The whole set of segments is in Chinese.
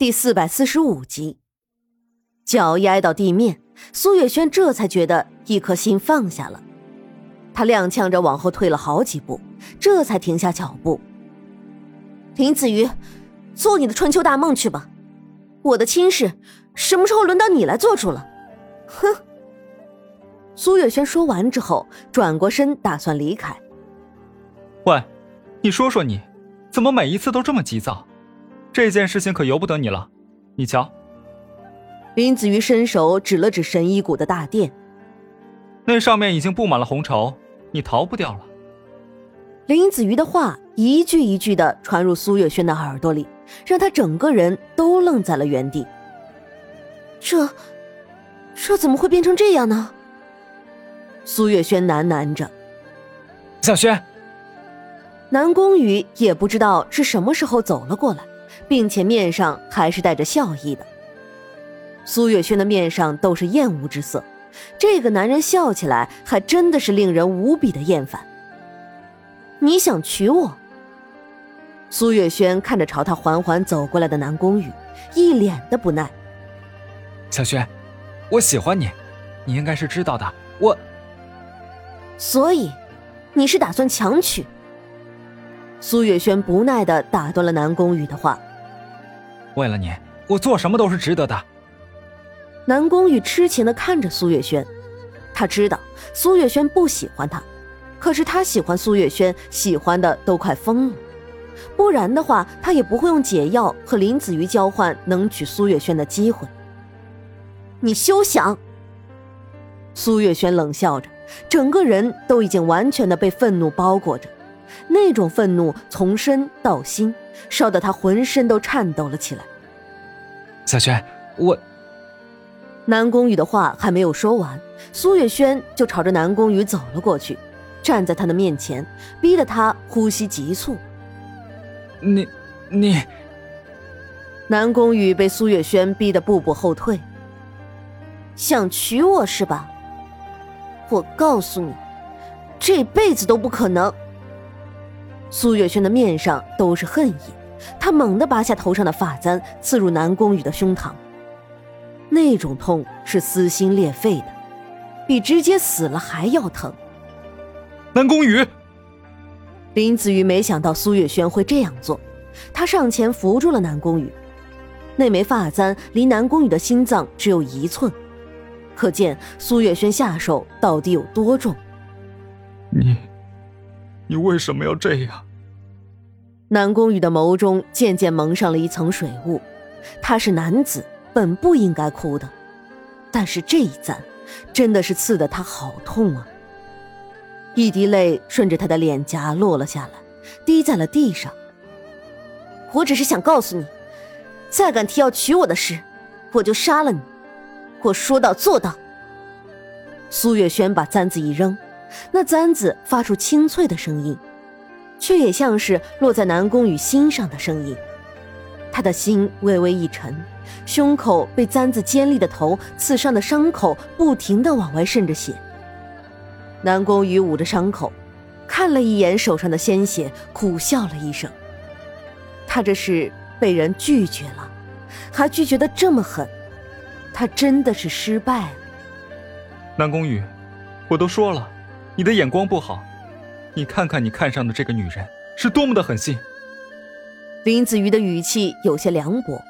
第四百四十五集，脚一挨到地面，苏月轩这才觉得一颗心放下了。他踉跄着往后退了好几步，这才停下脚步。林子瑜，做你的春秋大梦去吧，我的亲事什么时候轮到你来做主了？哼！苏月轩说完之后，转过身打算离开。喂，你说说你，怎么每一次都这么急躁？这件事情可由不得你了，你瞧。林子瑜伸手指了指神医谷的大殿，那上面已经布满了红绸，你逃不掉了。林子瑜的话一句一句的传入苏月轩的耳朵里，让他整个人都愣在了原地。这，这怎么会变成这样呢？苏月轩喃喃着：“小轩。”南宫羽也不知道是什么时候走了过来。并且面上还是带着笑意的。苏月轩的面上都是厌恶之色，这个男人笑起来还真的是令人无比的厌烦。你想娶我？苏月轩看着朝他缓缓走过来的南宫羽，一脸的不耐。小轩，我喜欢你，你应该是知道的。我，所以，你是打算强娶？苏月轩不耐的打断了南宫羽的话。为了你，我做什么都是值得的。南宫羽痴情的看着苏月轩，他知道苏月轩不喜欢他，可是他喜欢苏月轩，喜欢的都快疯了。不然的话，他也不会用解药和林子瑜交换能娶苏月轩的机会。你休想！苏月轩冷笑着，整个人都已经完全的被愤怒包裹着。那种愤怒从身到心，烧得他浑身都颤抖了起来。小轩，我……南宫羽的话还没有说完，苏月轩就朝着南宫羽走了过去，站在他的面前，逼得他呼吸急促。你……你……南宫羽被苏月轩逼得步步后退。想娶我是吧？我告诉你，这辈子都不可能。苏月轩的面上都是恨意，他猛地拔下头上的发簪，刺入南宫羽的胸膛。那种痛是撕心裂肺的，比直接死了还要疼。南宫羽，林子瑜没想到苏月轩会这样做，他上前扶住了南宫羽。那枚发簪离南宫羽的心脏只有一寸，可见苏月轩下手到底有多重。你。你为什么要这样？南宫羽的眸中渐渐蒙上了一层水雾。他是男子，本不应该哭的，但是这一簪，真的是刺得他好痛啊！一滴泪顺着他的脸颊落了下来，滴在了地上。我只是想告诉你，再敢提要娶我的事，我就杀了你！我说到做到。苏月轩把簪子一扔。那簪子发出清脆的声音，却也像是落在南宫羽心上的声音。他的心微微一沉，胸口被簪子尖利的头刺伤的伤口不停的往外渗着血。南宫羽捂着伤口，看了一眼手上的鲜血，苦笑了一声。他这是被人拒绝了，还拒绝的这么狠，他真的是失败了。南宫羽，我都说了。你的眼光不好，你看看你看上的这个女人是多么的狠心。林子瑜的语气有些凉薄，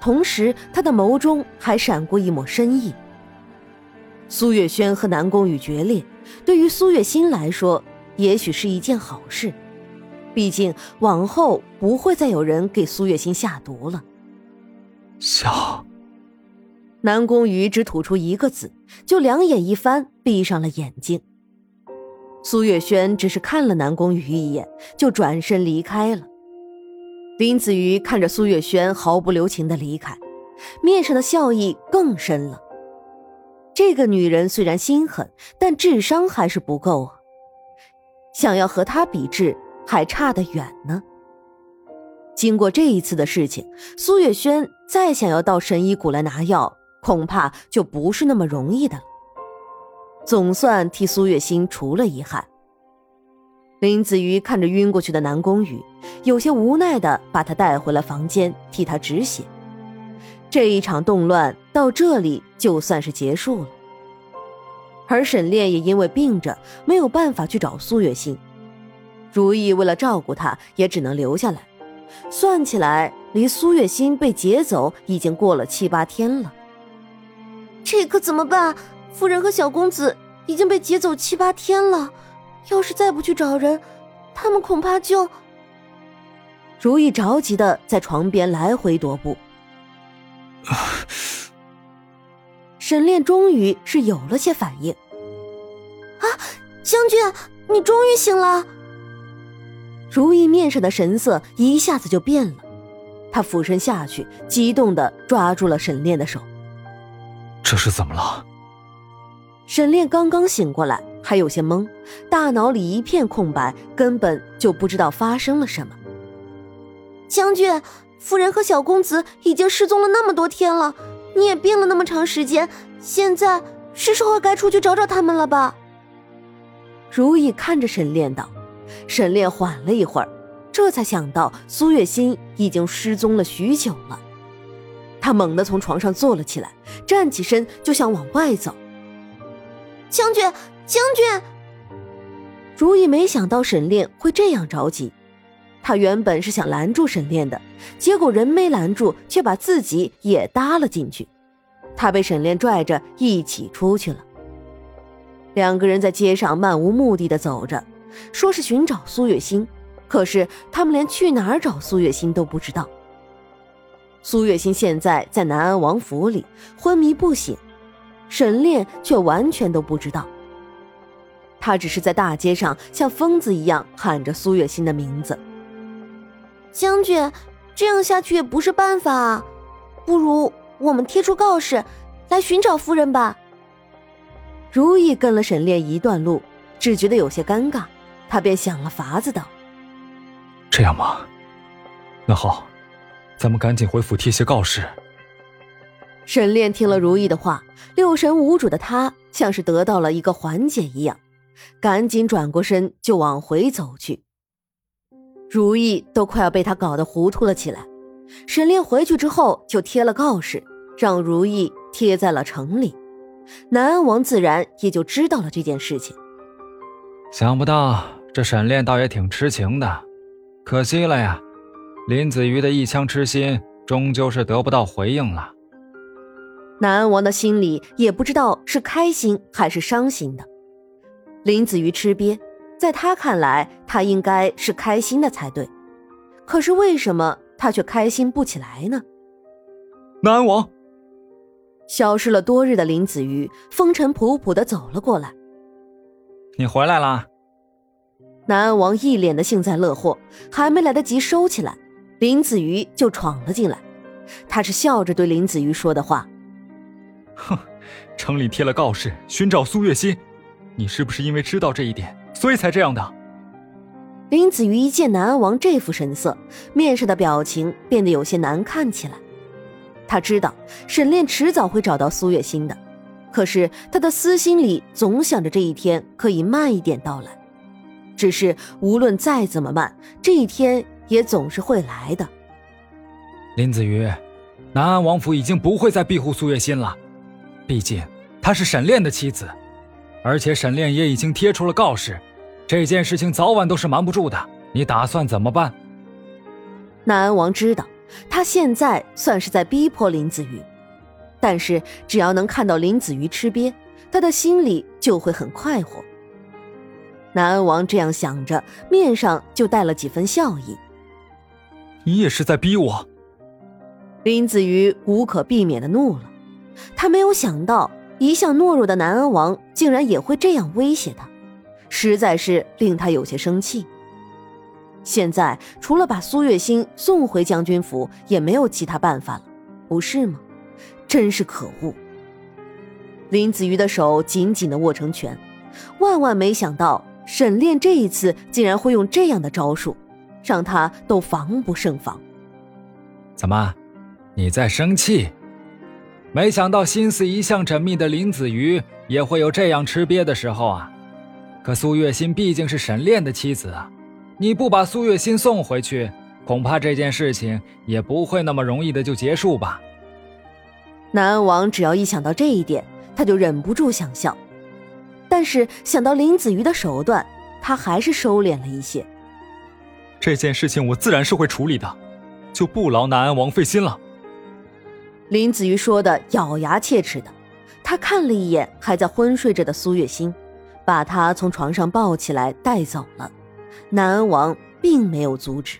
同时他的眸中还闪过一抹深意。苏月轩和南宫羽决裂，对于苏月心来说，也许是一件好事，毕竟往后不会再有人给苏月心下毒了。小，南宫羽只吐出一个字，就两眼一翻，闭上了眼睛。苏月轩只是看了南宫羽一眼，就转身离开了。林子瑜看着苏月轩毫不留情的离开，面上的笑意更深了。这个女人虽然心狠，但智商还是不够啊！想要和她比智，还差得远呢。经过这一次的事情，苏月轩再想要到神医谷来拿药，恐怕就不是那么容易的了。总算替苏月心除了遗憾。林子瑜看着晕过去的南宫羽，有些无奈的把他带回了房间，替他止血。这一场动乱到这里就算是结束了。而沈炼也因为病着，没有办法去找苏月心。如意为了照顾他，也只能留下来。算起来，离苏月心被劫走已经过了七八天了。这可怎么办？夫人和小公子已经被劫走七八天了，要是再不去找人，他们恐怕就……如意着急的在床边来回踱步。沈炼终于是有了些反应。啊，将军，你终于醒了！如意面上的神色一下子就变了，他俯身下去，激动的抓住了沈炼的手。这是怎么了？沈炼刚刚醒过来，还有些懵，大脑里一片空白，根本就不知道发生了什么。将军，夫人和小公子已经失踪了那么多天了，你也病了那么长时间，现在是时候该出去找找他们了吧？如意看着沈炼道。沈炼缓了一会儿，这才想到苏月心已经失踪了许久了。他猛地从床上坐了起来，站起身就想往外走。将军，将军！如意没想到沈炼会这样着急，他原本是想拦住沈炼的，结果人没拦住，却把自己也搭了进去。他被沈炼拽着一起出去了。两个人在街上漫无目的的走着，说是寻找苏月心，可是他们连去哪儿找苏月心都不知道。苏月心现在在南安王府里昏迷不醒，沈炼却完全都不知道。他只是在大街上像疯子一样喊着苏月心的名字。将军，这样下去也不是办法啊，不如我们贴出告示，来寻找夫人吧。如意跟了沈炼一段路，只觉得有些尴尬，他便想了法子道：“这样吧？那好。”咱们赶紧回府贴些告示。沈炼听了如意的话，六神无主的他像是得到了一个缓解一样，赶紧转过身就往回走去。如意都快要被他搞得糊涂了起来。沈炼回去之后就贴了告示，让如意贴在了城里。南安王自然也就知道了这件事情。想不到这沈炼倒也挺痴情的，可惜了呀。林子瑜的一腔痴心，终究是得不到回应了。南安王的心里也不知道是开心还是伤心的。林子瑜吃瘪，在他看来，他应该是开心的才对。可是为什么他却开心不起来呢？南安王，消失了多日的林子瑜风尘仆仆的走了过来。你回来啦。南安王一脸的幸灾乐祸，还没来得及收起来。林子瑜就闯了进来，他是笑着对林子瑜说的话：“哼，城里贴了告示寻找苏月心，你是不是因为知道这一点，所以才这样的？”林子瑜一见南安王这副神色，面上的表情变得有些难看起来。他知道沈炼迟早会找到苏月心的，可是他的私心里总想着这一天可以慢一点到来。只是无论再怎么慢，这一天。也总是会来的。林子瑜，南安王府已经不会再庇护苏月心了，毕竟她是沈炼的妻子，而且沈炼也已经贴出了告示，这件事情早晚都是瞒不住的。你打算怎么办？南安王知道，他现在算是在逼迫林子瑜，但是只要能看到林子瑜吃瘪，他的心里就会很快活。南安王这样想着，面上就带了几分笑意。你也是在逼我，林子瑜无可避免的怒了。他没有想到，一向懦弱的南安王竟然也会这样威胁他，实在是令他有些生气。现在除了把苏月心送回将军府，也没有其他办法了，不是吗？真是可恶！林子瑜的手紧紧的握成拳，万万没想到沈炼这一次竟然会用这样的招数。让他都防不胜防。怎么，你在生气？没想到心思一向缜密的林子瑜也会有这样吃瘪的时候啊！可苏月心毕竟是沈炼的妻子啊，你不把苏月心送回去，恐怕这件事情也不会那么容易的就结束吧？南安王只要一想到这一点，他就忍不住想笑，但是想到林子瑜的手段，他还是收敛了一些。这件事情我自然是会处理的，就不劳南安王费心了。林子瑜说的咬牙切齿的，他看了一眼还在昏睡着的苏月心，把她从床上抱起来带走了。南安王并没有阻止。